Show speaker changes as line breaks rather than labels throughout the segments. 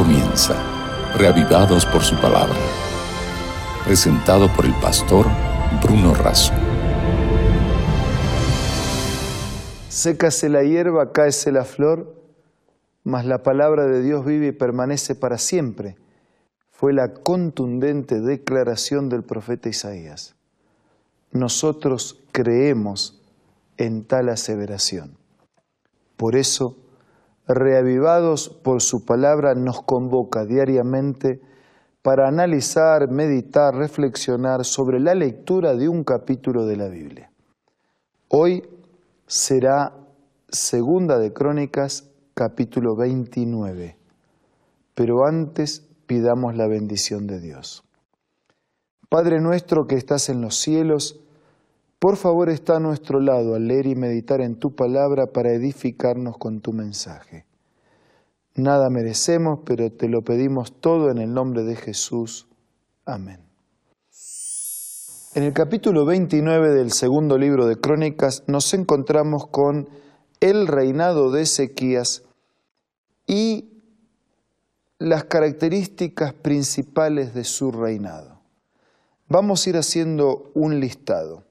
comienza, reavivados por su palabra. Presentado por el pastor Bruno Razo.
Sécase la hierba, cáese la flor, mas la palabra de Dios vive y permanece para siempre. Fue la contundente declaración del profeta Isaías. Nosotros creemos en tal aseveración. Por eso, reavivados por su palabra, nos convoca diariamente para analizar, meditar, reflexionar sobre la lectura de un capítulo de la Biblia. Hoy será Segunda de Crónicas, capítulo 29. Pero antes pidamos la bendición de Dios. Padre nuestro que estás en los cielos, por favor está a nuestro lado al leer y meditar en tu palabra para edificarnos con tu mensaje. Nada merecemos, pero te lo pedimos todo en el nombre de Jesús. Amén. En el capítulo 29 del segundo libro de Crónicas nos encontramos con el reinado de Ezequías y las características principales de su reinado. Vamos a ir haciendo un listado.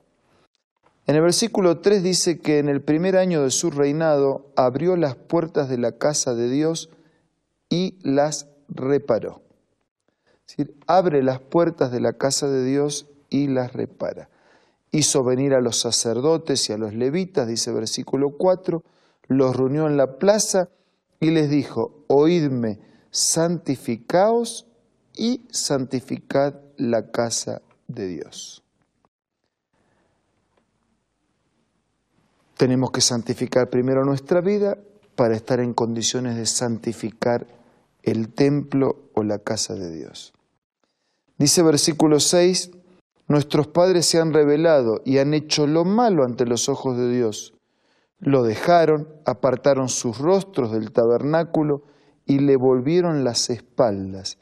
En el versículo 3 dice que en el primer año de su reinado abrió las puertas de la casa de Dios y las reparó. Es decir, abre las puertas de la casa de Dios y las repara. Hizo venir a los sacerdotes y a los levitas, dice versículo 4, los reunió en la plaza y les dijo, oídme, santificaos y santificad la casa de Dios. Tenemos que santificar primero nuestra vida para estar en condiciones de santificar el templo o la casa de Dios. Dice versículo 6, nuestros padres se han revelado y han hecho lo malo ante los ojos de Dios. Lo dejaron, apartaron sus rostros del tabernáculo y le volvieron las espaldas.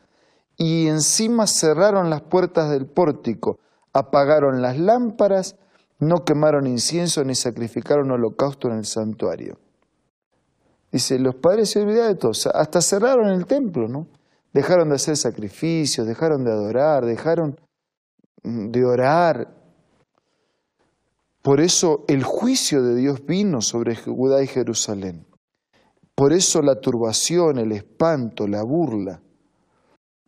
Y encima cerraron las puertas del pórtico, apagaron las lámparas no quemaron incienso ni sacrificaron holocausto en el santuario. Dice, los padres se olvidaron de todo, hasta cerraron el templo, ¿no? Dejaron de hacer sacrificios, dejaron de adorar, dejaron de orar. Por eso el juicio de Dios vino sobre Judá y Jerusalén. Por eso la turbación, el espanto, la burla.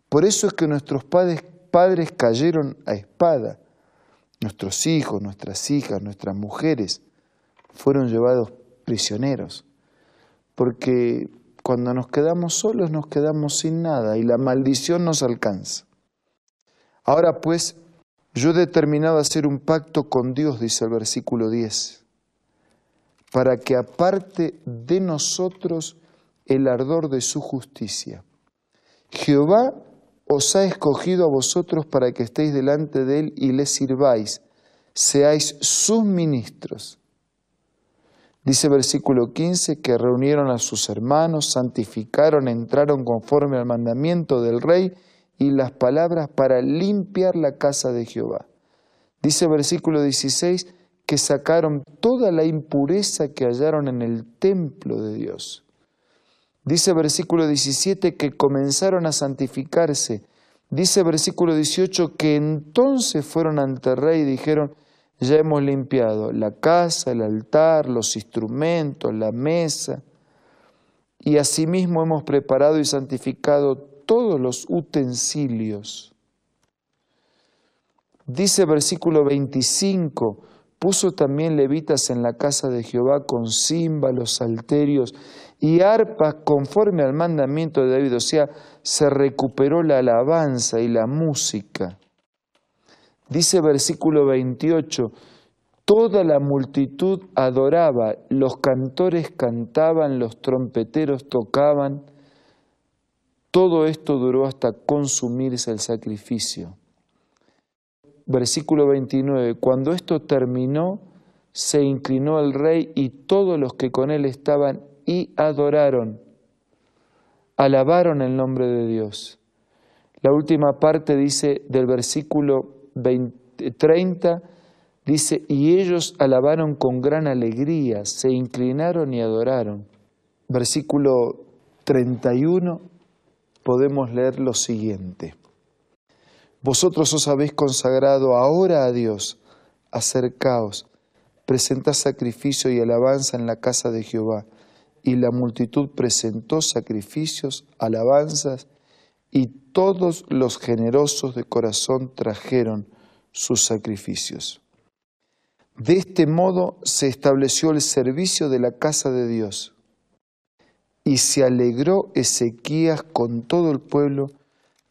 Por eso es que nuestros padres, padres cayeron a espada. Nuestros hijos, nuestras hijas, nuestras mujeres fueron llevados prisioneros, porque cuando nos quedamos solos nos quedamos sin nada y la maldición nos alcanza. Ahora pues, yo he determinado hacer un pacto con Dios, dice el versículo 10, para que aparte de nosotros el ardor de su justicia. Jehová os ha escogido a vosotros para que estéis delante de Él y le sirváis, seáis sus ministros. Dice versículo 15 que reunieron a sus hermanos, santificaron, entraron conforme al mandamiento del rey y las palabras para limpiar la casa de Jehová. Dice versículo 16 que sacaron toda la impureza que hallaron en el templo de Dios. Dice versículo 17 que comenzaron a santificarse. Dice versículo 18 que entonces fueron ante el rey y dijeron, ya hemos limpiado la casa, el altar, los instrumentos, la mesa, y asimismo hemos preparado y santificado todos los utensilios. Dice versículo 25, puso también levitas en la casa de Jehová con címbalos, salterios y arpas conforme al mandamiento de David, o sea, se recuperó la alabanza y la música. Dice versículo 28, toda la multitud adoraba, los cantores cantaban, los trompeteros tocaban, todo esto duró hasta consumirse el sacrificio. Versículo 29, cuando esto terminó, se inclinó el rey y todos los que con él estaban y adoraron, alabaron el nombre de Dios. La última parte dice del versículo 30, dice, y ellos alabaron con gran alegría, se inclinaron y adoraron. Versículo 31, podemos leer lo siguiente. Vosotros os habéis consagrado ahora a Dios, acercaos, presentad sacrificio y alabanza en la casa de Jehová. Y la multitud presentó sacrificios, alabanzas, y todos los generosos de corazón trajeron sus sacrificios. De este modo se estableció el servicio de la casa de Dios. Y se alegró Ezequías con todo el pueblo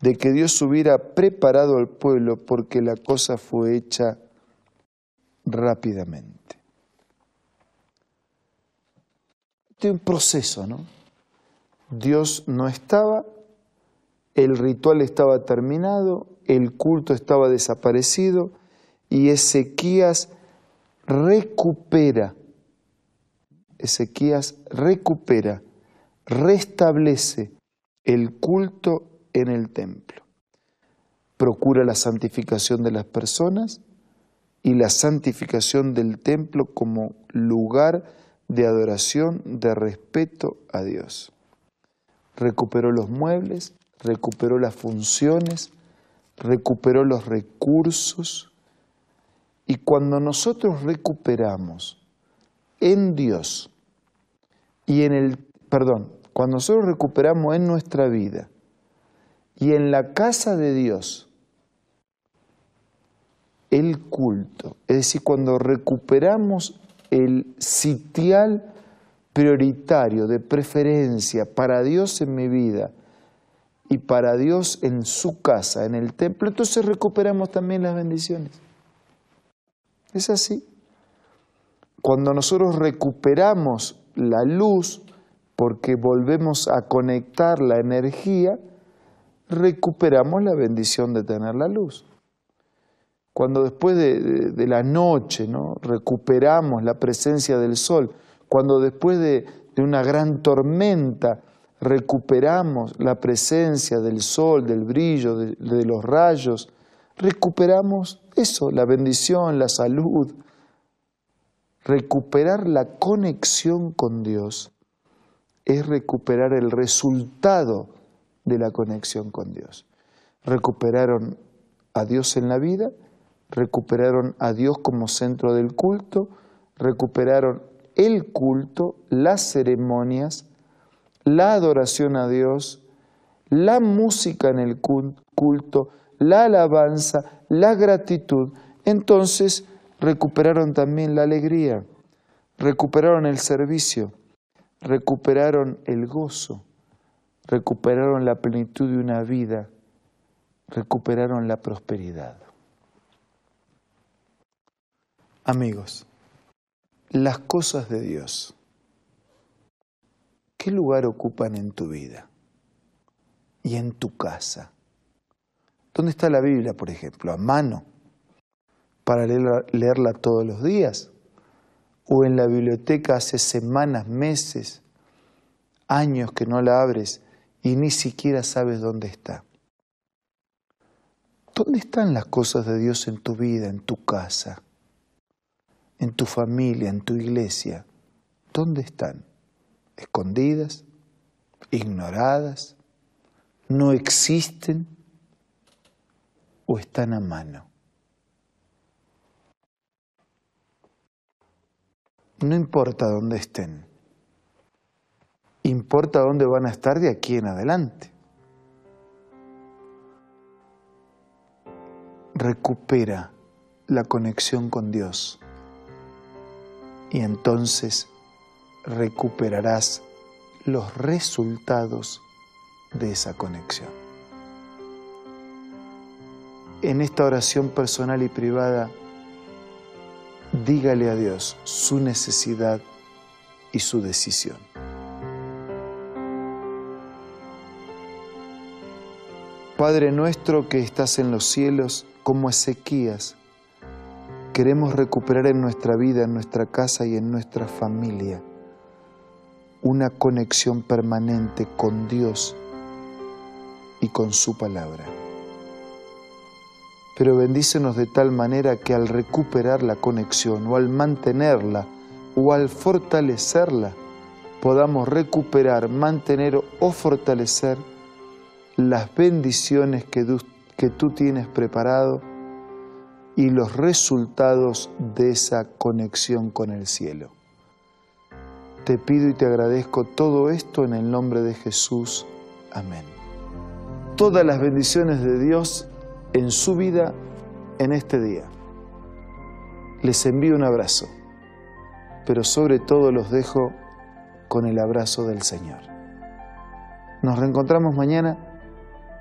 de que Dios hubiera preparado al pueblo porque la cosa fue hecha rápidamente. Este es un proceso, ¿no? Dios no estaba, el ritual estaba terminado, el culto estaba desaparecido y Ezequías recupera, Ezequías recupera, restablece el culto en el templo. Procura la santificación de las personas y la santificación del templo como lugar de adoración, de respeto a Dios. Recuperó los muebles, recuperó las funciones, recuperó los recursos. Y cuando nosotros recuperamos en Dios y en el, perdón, cuando nosotros recuperamos en nuestra vida y en la casa de Dios el culto, es decir, cuando recuperamos el sitial prioritario de preferencia para Dios en mi vida y para Dios en su casa, en el templo, entonces recuperamos también las bendiciones. Es así. Cuando nosotros recuperamos la luz, porque volvemos a conectar la energía, recuperamos la bendición de tener la luz. Cuando después de, la noche ¿no? recuperamos la presencia del sol, cuando después de, una gran tormenta recuperamos la presencia del sol, del brillo, de, de los rayos, recuperamos eso, la bendición, la salud, recuperar la conexión con Dios es recuperar el resultado de la conexión con Dios. Recuperaron a Dios en la vida, recuperaron a Dios como centro del culto, recuperaron el culto, las ceremonias, la adoración a Dios, la música en el culto, la alabanza, la gratitud. Entonces recuperaron también la alegría, recuperaron el servicio, recuperaron el gozo, recuperaron la plenitud de una vida, recuperaron la prosperidad. Amigos, las cosas de Dios, ¿qué lugar ocupan en tu vida y en tu casa? ¿Dónde está la Biblia, por ejemplo? ¿A mano? ¿Para leerla, todos los días? ¿O en la biblioteca hace semanas, meses, años que no la abres y ni siquiera sabes dónde está? ¿Dónde están las cosas de Dios en tu vida, en tu casa? en tu familia, en tu iglesia, ¿dónde están? ¿Escondidas? ¿Ignoradas? ¿No existen? ¿O están a mano? No importa dónde estén, importa dónde van a estar de aquí en adelante. Recupera la conexión con Dios y entonces recuperarás los resultados de esa conexión. En esta oración personal y privada, dígale a Dios su necesidad y su decisión. Padre nuestro que estás en los cielos, como Ezequías, queremos recuperar en nuestra vida, en nuestra casa y en nuestra familia una conexión permanente con Dios y con su palabra. Pero bendícenos de tal manera que al recuperar la conexión o al mantenerla o al fortalecerla, podamos recuperar, mantener o fortalecer las bendiciones que tú, que tú tienes preparado y los resultados de esa conexión con el cielo. Te pido y te agradezco todo esto en el nombre de Jesús. Amén. Todas las bendiciones de Dios en su vida en este día. Les envío un abrazo, pero sobre todo los dejo con el abrazo del Señor. Nos reencontramos mañana